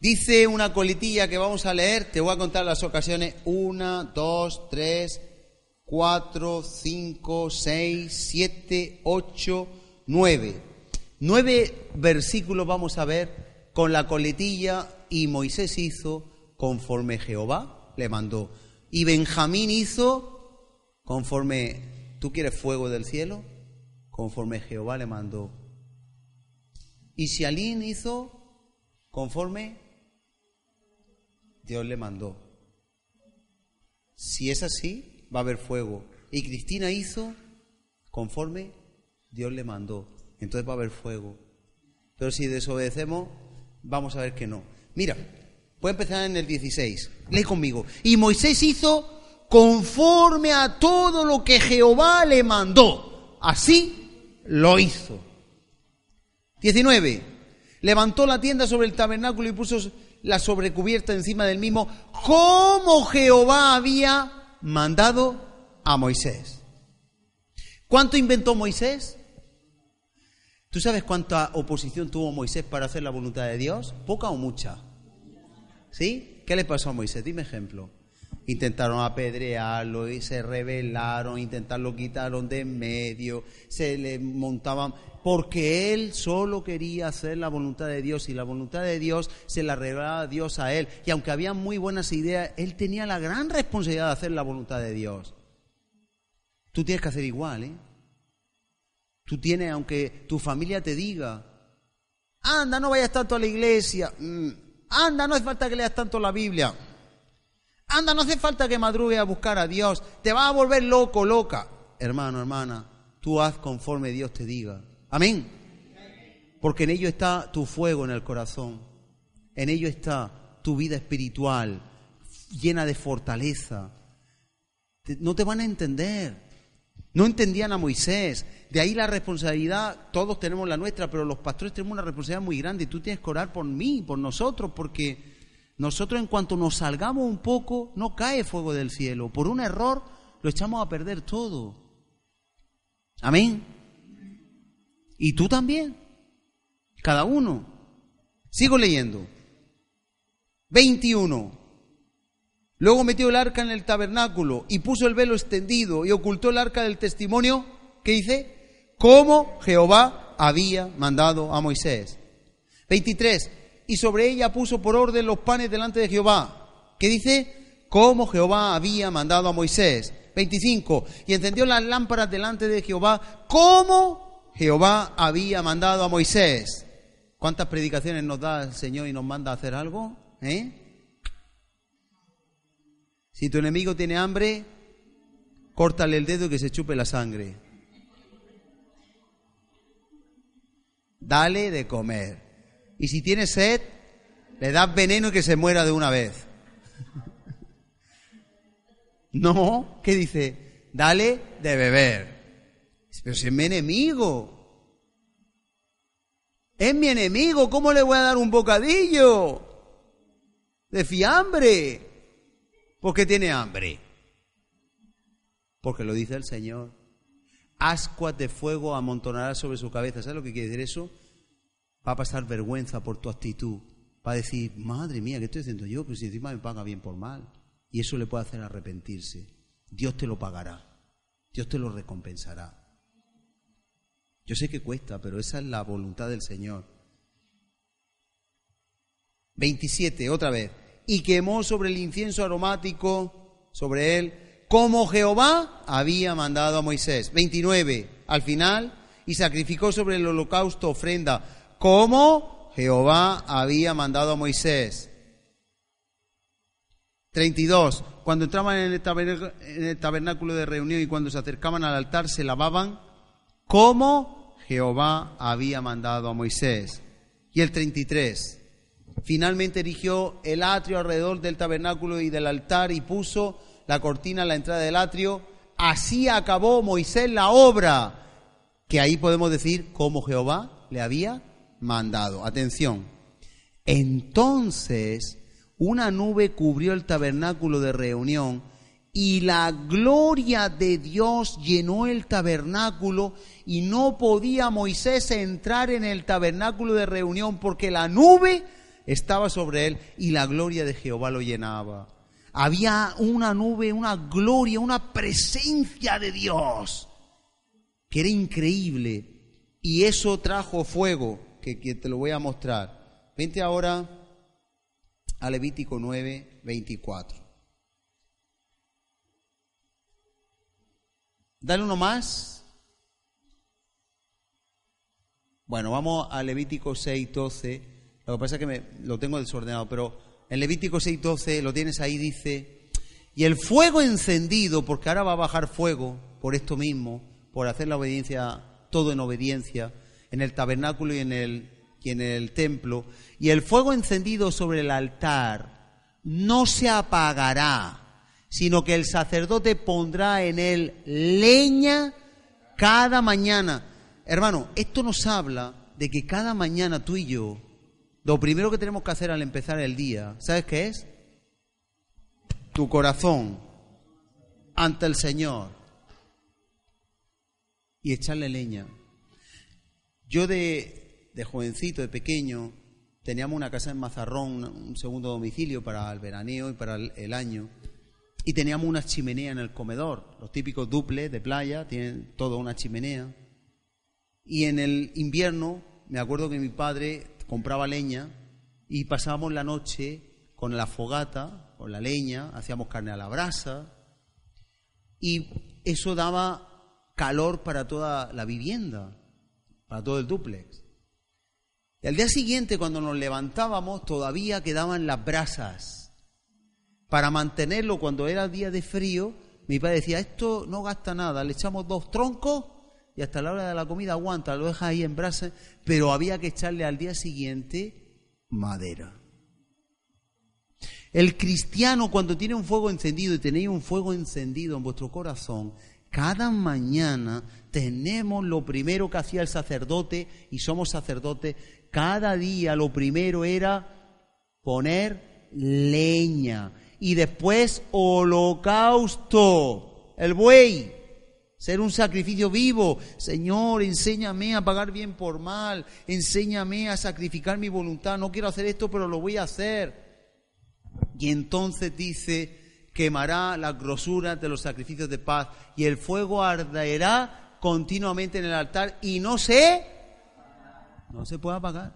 Dice una coletilla que vamos a leer, te voy a contar las ocasiones. Una, dos, tres, cuatro, cinco, seis, siete, ocho, nueve. Nueve versículos vamos a ver con la coletilla y Moisés hizo conforme Jehová le mandó. Y Benjamín hizo conforme, ¿tú quieres fuego del cielo? Conforme Jehová le mandó. Y Sialín hizo conforme Dios le mandó. Si es así, va a haber fuego. Y Cristina hizo conforme Dios le mandó entonces va a haber fuego. Pero si desobedecemos, vamos a ver que no. Mira, voy a empezar en el 16. Lee conmigo. Y Moisés hizo conforme a todo lo que Jehová le mandó. Así lo hizo. 19. Levantó la tienda sobre el tabernáculo y puso la sobrecubierta encima del mismo, como Jehová había mandado a Moisés. ¿Cuánto inventó Moisés? ¿Tú sabes cuánta oposición tuvo Moisés para hacer la voluntad de Dios? ¿Poca o mucha? ¿Sí? ¿Qué le pasó a Moisés? Dime ejemplo. Intentaron apedrearlo y se rebelaron, intentaron quitaron de medio, se le montaban, porque él solo quería hacer la voluntad de Dios y la voluntad de Dios se la revelaba Dios a él. Y aunque había muy buenas ideas, él tenía la gran responsabilidad de hacer la voluntad de Dios. Tú tienes que hacer igual, ¿eh? Tú tienes, aunque tu familia te diga, anda, no vayas tanto a la iglesia, mm, anda, no hace falta que leas tanto la Biblia, anda, no hace falta que madrugues a buscar a Dios, te vas a volver loco, loca. Hermano, hermana, tú haz conforme Dios te diga. Amén. Porque en ello está tu fuego en el corazón, en ello está tu vida espiritual llena de fortaleza. No te van a entender. No entendían a Moisés. De ahí la responsabilidad, todos tenemos la nuestra, pero los pastores tenemos una responsabilidad muy grande. Tú tienes que orar por mí, por nosotros, porque nosotros en cuanto nos salgamos un poco, no cae fuego del cielo. Por un error lo echamos a perder todo. Amén. Y tú también. Cada uno. Sigo leyendo. 21. Luego metió el arca en el tabernáculo y puso el velo extendido y ocultó el arca del testimonio, ¿qué dice? Como Jehová había mandado a Moisés. 23. Y sobre ella puso por orden los panes delante de Jehová. ¿Qué dice? Como Jehová había mandado a Moisés. 25. Y encendió las lámparas delante de Jehová, como Jehová había mandado a Moisés. ¿Cuántas predicaciones nos da el Señor y nos manda a hacer algo? ¿Eh? Si tu enemigo tiene hambre, córtale el dedo y que se chupe la sangre. Dale de comer. Y si tiene sed, le das veneno y que se muera de una vez. No, ¿qué dice? Dale de beber. Pero si es mi enemigo. Es mi enemigo, ¿cómo le voy a dar un bocadillo de fiambre? Porque tiene hambre. Porque lo dice el Señor. Ascuas de fuego amontonará sobre su cabeza. ¿Sabes lo que quiere decir eso? Va a pasar vergüenza por tu actitud. Va a decir, madre mía, ¿qué estoy haciendo yo? Pues si encima me paga bien por mal. Y eso le puede hacer arrepentirse. Dios te lo pagará. Dios te lo recompensará. Yo sé que cuesta, pero esa es la voluntad del Señor. 27, otra vez. Y quemó sobre el incienso aromático, sobre él, como Jehová había mandado a Moisés. 29, al final, y sacrificó sobre el holocausto ofrenda, como Jehová había mandado a Moisés. 32. Cuando entraban en el, tabernáculo de reunión y cuando se acercaban al altar se lavaban como Jehová había mandado a Moisés. Y el 33. Finalmente erigió el atrio alrededor del tabernáculo y del altar y puso la cortina a la entrada del atrio. Así acabó Moisés la obra, que ahí podemos decir como Jehová le había mandado. Atención. Entonces una nube cubrió el tabernáculo de reunión y la gloria de Dios llenó el tabernáculo y no podía Moisés entrar en el tabernáculo de reunión porque la nube estaba sobre él y la gloria de Jehová lo llenaba. Había una nube, una gloria, una presencia de Dios que era increíble y eso trajo fuego que, te lo voy a mostrar. Vente ahora a Levítico 9, 24. Dale uno más. Bueno, vamos a Levítico 6, 12. Lo que pasa es que me, lo tengo desordenado, pero en Levítico 6, 12 lo tienes ahí, dice, y el fuego encendido, porque ahora va a bajar fuego por esto mismo, por hacer la obediencia, todo en obediencia, en el tabernáculo y en el y en el templo, y el fuego encendido sobre el altar no se apagará, sino que el sacerdote pondrá en él leña cada mañana. Hermano, esto nos habla de que cada mañana tú y yo, lo primero que tenemos que hacer al empezar el día, ¿sabes qué es? Tu corazón ante el Señor y echarle leña. Yo de, jovencito, de pequeño, teníamos una casa en Mazarrón, un segundo domicilio para el veraneo y para el, año, y teníamos una chimenea en el comedor, los típicos duples de playa, tienen todo una chimenea. Y en el invierno, me acuerdo que mi padre compraba leña y pasábamos la noche con la fogata, con la leña, hacíamos carne a la brasa, y eso daba calor para toda la vivienda, para todo el duplex. Y al día siguiente, cuando nos levantábamos, todavía quedaban las brasas. Para mantenerlo cuando era día de frío, mi padre decía, esto no gasta nada, le echamos dos troncos y hasta la hora de la comida aguanta, lo deja ahí en brasas, pero había que echarle al día siguiente madera. El cristiano cuando tiene un fuego encendido y tenéis un fuego encendido en vuestro corazón, cada mañana tenemos lo primero que hacía el sacerdote y somos sacerdotes, cada día lo primero era poner leña y después holocausto, el buey, ser un sacrificio vivo. Señor, enséñame a pagar bien por mal, enséñame a sacrificar mi voluntad. No quiero hacer esto, pero lo voy a hacer. Y entonces dice, quemará las grosuras de los sacrificios de paz y el fuego arderá continuamente en el altar y no sé no se puede apagar.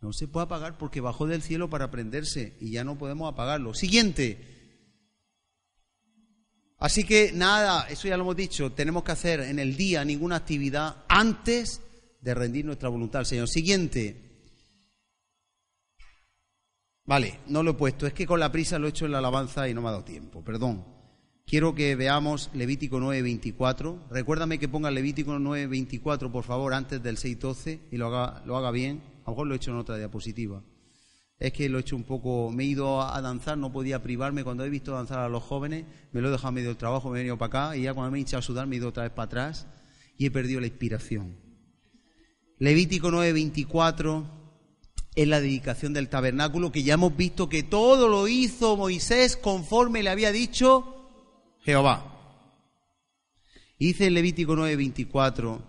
No se puede apagar porque bajó del cielo para prenderse y ya no podemos apagarlo. Siguiente. Así que nada, eso ya lo hemos dicho, tenemos que hacer en el día ninguna actividad antes de rendir nuestra voluntad al Señor. Siguiente. Vale, no lo he puesto, es que con la prisa lo he hecho en la alabanza y no me ha dado tiempo, perdón quiero que veamos Levítico 9:24. Recuérdame que ponga Levítico 9:24, por favor, antes del 6:12 y lo haga, lo haga bien. A lo mejor lo he hecho en otra diapositiva. Es que lo he hecho un poco, me he ido a danzar, no podía privarme. Cuando he visto danzar a los jóvenes, me lo he dejado medio del trabajo, me he venido para acá y ya cuando me he hinchado a sudar me he ido otra vez para atrás y he perdido la inspiración. Levítico 9:24 es la dedicación del tabernáculo, que ya hemos visto que todo lo hizo Moisés conforme le había dicho Jehová. Dice en Levítico 9:24,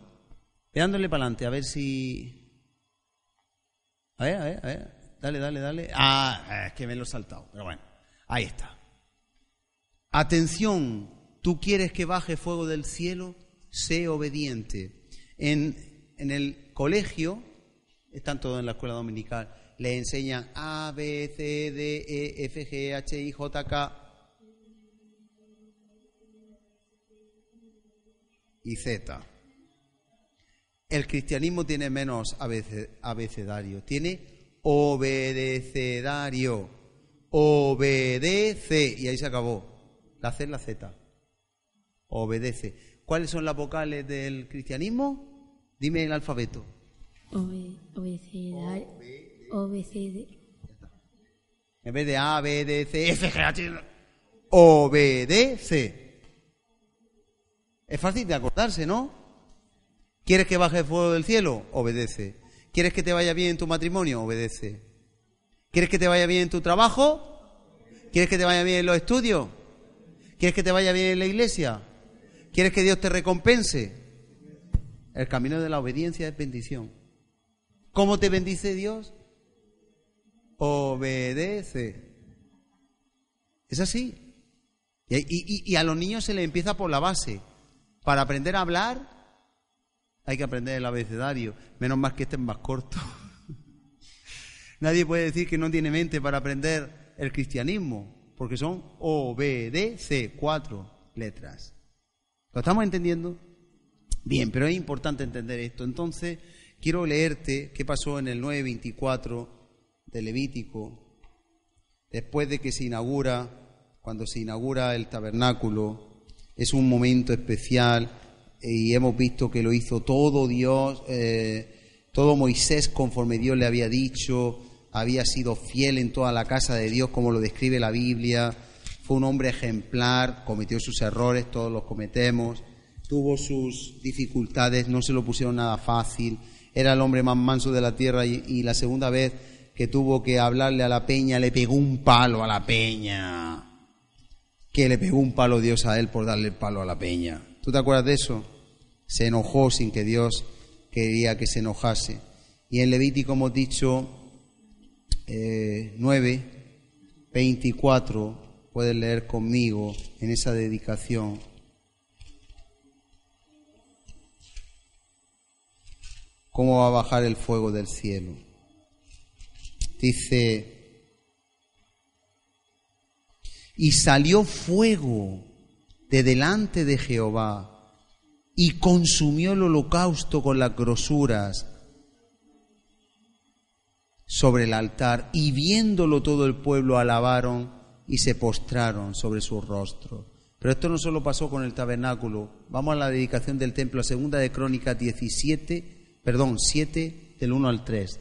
dándole para adelante, a ver si... A ver, a ver, a ver, dale, dale, dale. Ah, es que me lo he saltado, pero bueno, ahí está. Atención, ¿tú quieres que baje fuego del cielo? Sé obediente. En, en el colegio, están todos en la escuela dominical, le enseñan A, B, C, D, E, F, G, H, I, J, K y Z. El cristianismo tiene menos abecedario, tiene obedecedario. Obedece. Y ahí se acabó. La C es la Z. Obedece. ¿Cuáles son las vocales del cristianismo? Dime el alfabeto. Obedecedario. En vez de A, B, D, C, F, G, H. Obedece. Es fácil de acordarse, ¿no? ¿Quieres que baje el fuego del cielo? Obedece. ¿Quieres que te vaya bien en tu matrimonio? Obedece. ¿Quieres que te vaya bien en tu trabajo? ¿Quieres que te vaya bien en los estudios? ¿Quieres que te vaya bien en la iglesia? ¿Quieres que Dios te recompense? El camino de la obediencia es bendición. ¿Cómo te bendice Dios? Obedece. Es así. Y, a los niños se les empieza por la base. Para aprender a hablar hay que aprender el abecedario. Menos mal que este es más corto. Nadie puede decir que no tiene mente para aprender el cristianismo, porque son O, B, D, C, cuatro letras. ¿Lo estamos entendiendo? Bien, pero es importante entender esto. Entonces, quiero leerte qué pasó en el 924 de Levítico, después de que se inaugura, cuando se inaugura el tabernáculo, es un momento especial y hemos visto que lo hizo todo Dios, eh, todo Moisés conforme Dios le había dicho, había sido fiel en toda la casa de Dios como lo describe la Biblia, fue un hombre ejemplar, cometió sus errores, todos los cometemos, tuvo sus dificultades, no se lo pusieron nada fácil, era el hombre más manso de la tierra y, la segunda vez que tuvo que hablarle a la peña le pegó un palo a la peña que le pegó un palo Dios a él por darle el palo a la peña. ¿Tú te acuerdas de eso? Se enojó sin que Dios quería que se enojase. Y en Levítico hemos dicho eh, 9, 24, puedes leer conmigo en esa dedicación. ¿Cómo va a bajar el fuego del cielo? Dice, y salió fuego de delante de Jehová y consumió el holocausto con las grosuras sobre el altar y viéndolo todo el pueblo alabaron y se postraron sobre su rostro. Pero esto no solo pasó con el tabernáculo. Vamos a la dedicación del templo, a segunda de Crónicas 17, perdón, 7 del 1 al 3.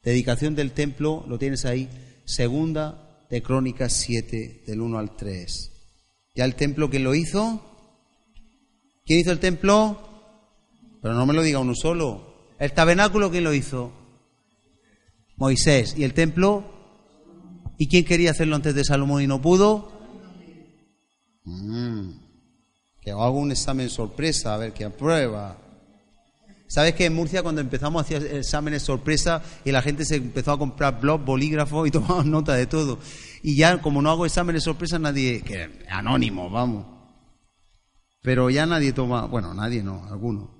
Dedicación del templo, lo tienes ahí, segunda de Crónicas 7, del 1 al 3. ¿Ya el templo quién lo hizo? ¿Quién hizo el templo? Pero no me lo diga uno solo. ¿El tabernáculo quién lo hizo? Moisés. ¿Y el templo? ¿Y quién quería hacerlo antes de Salomón y no pudo? Mm. Que hago un examen sorpresa, a ver qué aprueba. ¿Sabes que en Murcia cuando empezamos a hacer exámenes sorpresa y la gente se empezó a comprar blog, bolígrafos y tomamos nota de todo? Y ya como no hago exámenes sorpresa nadie, que anónimo, vamos. Pero ya nadie toma, bueno, nadie no, alguno.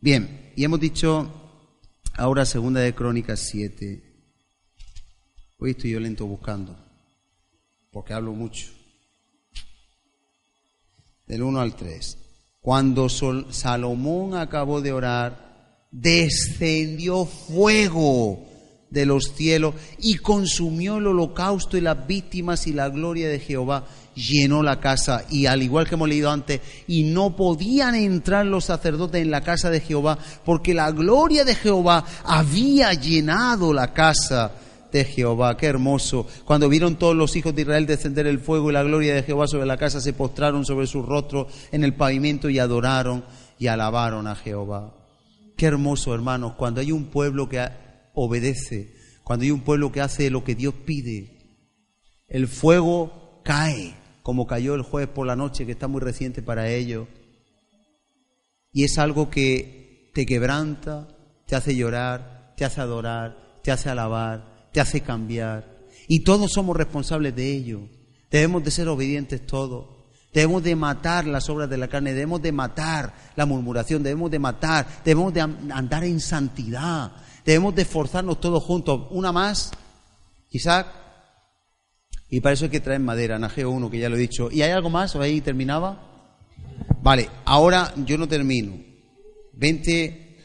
Bien, y hemos dicho ahora segunda de Crónicas 7. Hoy estoy yo lento buscando, porque hablo mucho. Del 1 al 3. Cuando Salomón acabó de orar, descendió fuego de los cielos y consumió el holocausto y las víctimas y la gloria de Jehová llenó la casa. Y al igual que hemos leído antes y no podían entrar los sacerdotes en la casa de Jehová porque la gloria de Jehová había llenado la casa de Jehová. Qué hermoso. Cuando vieron todos los hijos de Israel descender el fuego y la gloria de Jehová sobre la casa, se postraron sobre sus rostros en el pavimento y adoraron y alabaron a Jehová. Qué hermoso, hermanos, cuando hay un pueblo que obedece, cuando hay un pueblo que hace lo que Dios pide, el fuego cae, como cayó el jueves por la noche, que está muy reciente para ello. Y es algo que te quebranta, te hace llorar, te hace adorar, te hace alabar, te hace cambiar. Y todos somos responsables de ello. Debemos de ser obedientes todos. Debemos de matar las obras de la carne, debemos de matar la murmuración, debemos de matar, debemos de andar en santidad, debemos de esforzarnos todos juntos. Una más, Isaac, y para eso hay que traer madera, Najeo 1, que ya lo he dicho. ¿Y hay algo más? ¿O ahí terminaba? Vale, ahora yo no termino. Vente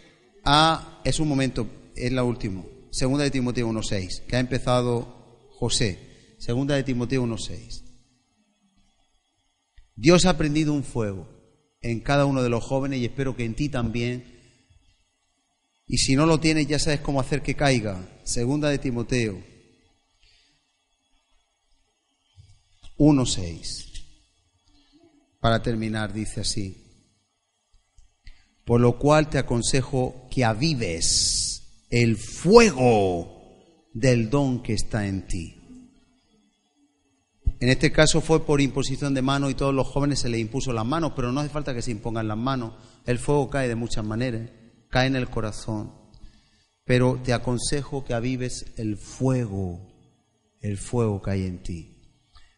a, es un momento, es la última. Segunda de Timoteo 1.6, que ha empezado José. Segunda de Timoteo 1.6. Dios ha prendido un fuego en cada uno de los jóvenes y espero que en ti también. Y si no lo tienes, ya sabes cómo hacer que caiga. Segunda de Timoteo 1.6. Para terminar, dice así. Por lo cual te aconsejo que avives el fuego del don que está en ti. En este caso fue por imposición de mano y todos los jóvenes se les impuso las manos, pero no hace falta que se impongan las manos. El fuego cae de muchas maneras, cae en el corazón. Pero te aconsejo que avives el fuego, el fuego que hay en ti.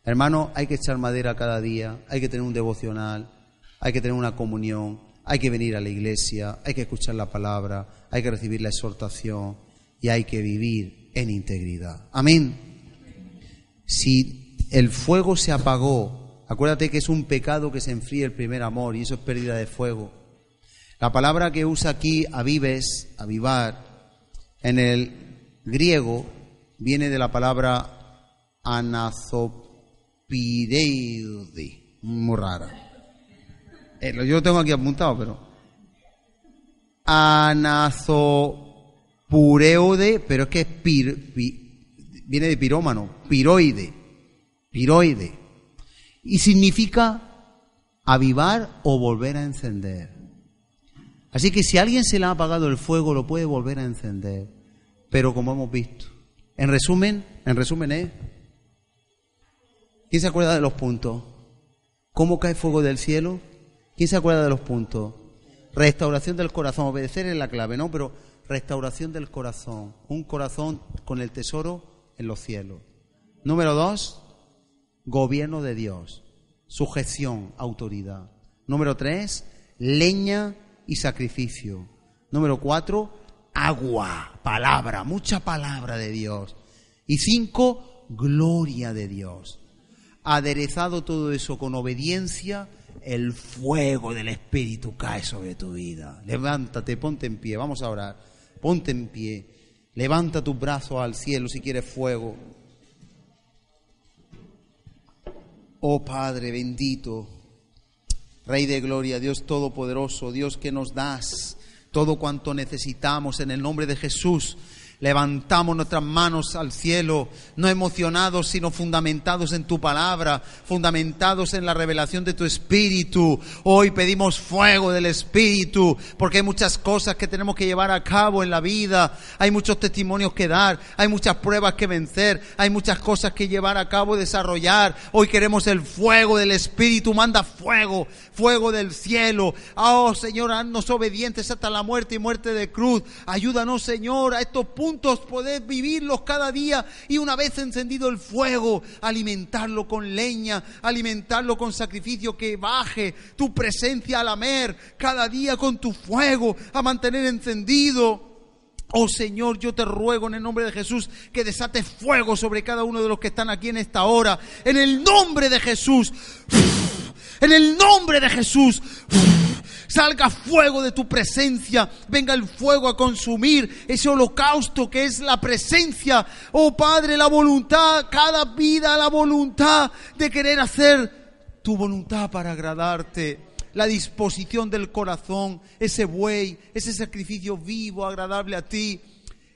Hermano, hay que echar madera cada día, hay que tener un devocional, hay que tener una comunión, hay que venir a la iglesia, hay que escuchar la palabra, hay que recibir la exhortación y hay que vivir en integridad. Amén. Si el fuego se apagó. Acuérdate que es un pecado que se enfríe el primer amor y eso es pérdida de fuego. La palabra que usa aquí, avives, avivar, en el griego viene de la palabra anazopireide, muy rara. Eh, yo lo tengo aquí apuntado, pero anazopureode, pero es que es viene de pirómano, piroide piroide, y significa avivar o volver a encender. Así que si alguien se le ha apagado el fuego, lo puede volver a encender, pero como hemos visto. En resumen, en resumen es, ¿quién se acuerda de los puntos? ¿Cómo cae fuego del cielo? ¿Quién se acuerda de los puntos? Restauración del corazón, obedecer es la clave, ¿no? Pero restauración del corazón, un corazón con el tesoro en los cielos. Número dos, gobierno de Dios, sujeción, autoridad. Número tres, leña y sacrificio. Número cuatro, agua, palabra, mucha palabra de Dios. Y cinco, gloria de Dios. Aderezado todo eso con obediencia, el fuego del Espíritu cae sobre tu vida. Levántate, ponte en pie, vamos a orar. Ponte en pie. Levanta tus brazos al cielo si quieres fuego. Oh Padre bendito, Rey de Gloria, Dios Todopoderoso, Dios que nos das todo cuanto necesitamos en el nombre de Jesús. Levantamos nuestras manos al cielo, no emocionados, sino fundamentados en tu palabra, fundamentados en la revelación de tu Espíritu. Hoy pedimos fuego del Espíritu, porque hay muchas cosas que tenemos que llevar a cabo en la vida, hay muchos testimonios que dar, hay muchas pruebas que vencer, hay muchas cosas que llevar a cabo, desarrollar. Hoy queremos el fuego del Espíritu, manda fuego, fuego del cielo. Oh Señor, haznos obedientes hasta la muerte y muerte de cruz. Ayúdanos, Señor, a estos puntos juntos poder vivirlos cada día y una vez encendido el fuego, alimentarlo con leña, alimentarlo con sacrificio que baje tu presencia a la mer cada día con tu fuego, a mantener encendido. Oh Señor, yo te ruego en el nombre de Jesús que desate fuego sobre cada uno de los que están aquí en esta hora. En el nombre de Jesús. En el nombre de Jesús salga fuego de tu presencia, venga el fuego a consumir ese holocausto que es la presencia, oh Padre, la voluntad, cada vida la voluntad de querer hacer tu voluntad para agradarte, la disposición del corazón, ese buey, ese sacrificio vivo, agradable a ti,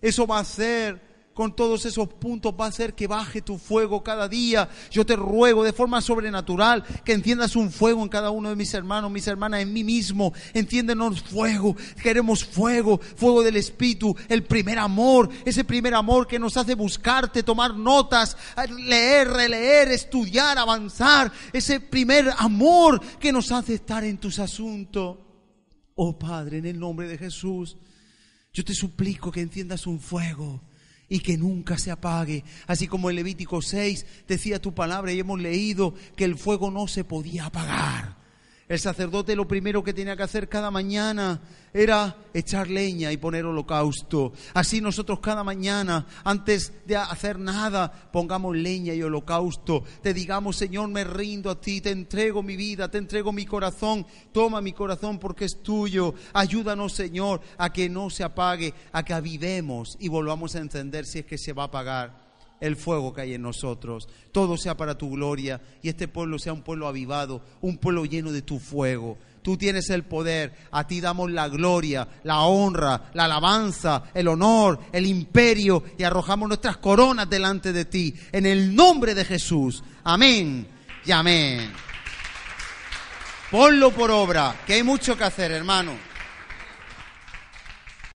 eso va a ser con todos esos puntos va a hacer que baje tu fuego cada día. Yo te ruego de forma sobrenatural que enciendas un fuego en cada uno de mis hermanos, mis hermanas, en mí mismo. Enciéndenos fuego. Queremos fuego, fuego del Espíritu, el primer amor, ese primer amor que nos hace buscarte, tomar notas, leer, releer, estudiar, avanzar. Ese primer amor que nos hace estar en tus asuntos. Oh Padre, en el nombre de Jesús, yo te suplico que enciendas un fuego y que nunca se apague. Así como en Levítico 6 decía tu palabra y hemos leído que el fuego no se podía apagar. El sacerdote lo primero que tenía que hacer cada mañana era echar leña y poner holocausto. Así nosotros cada mañana, antes de hacer nada, pongamos leña y holocausto. Te digamos, Señor, me rindo a ti, te entrego mi vida, te entrego mi corazón. Toma mi corazón porque es tuyo. Ayúdanos, Señor, a que no se apague, a que avivemos y volvamos a encender si es que se va a apagar el fuego que hay en nosotros. Todo sea para tu gloria y este pueblo sea un pueblo avivado, un pueblo lleno de tu fuego. Tú tienes el poder, a ti damos la gloria, la honra, la alabanza, el honor, el imperio y arrojamos nuestras coronas delante de ti. En el nombre de Jesús. Amén y amén. Ponlo por obra, que hay mucho que hacer, hermano.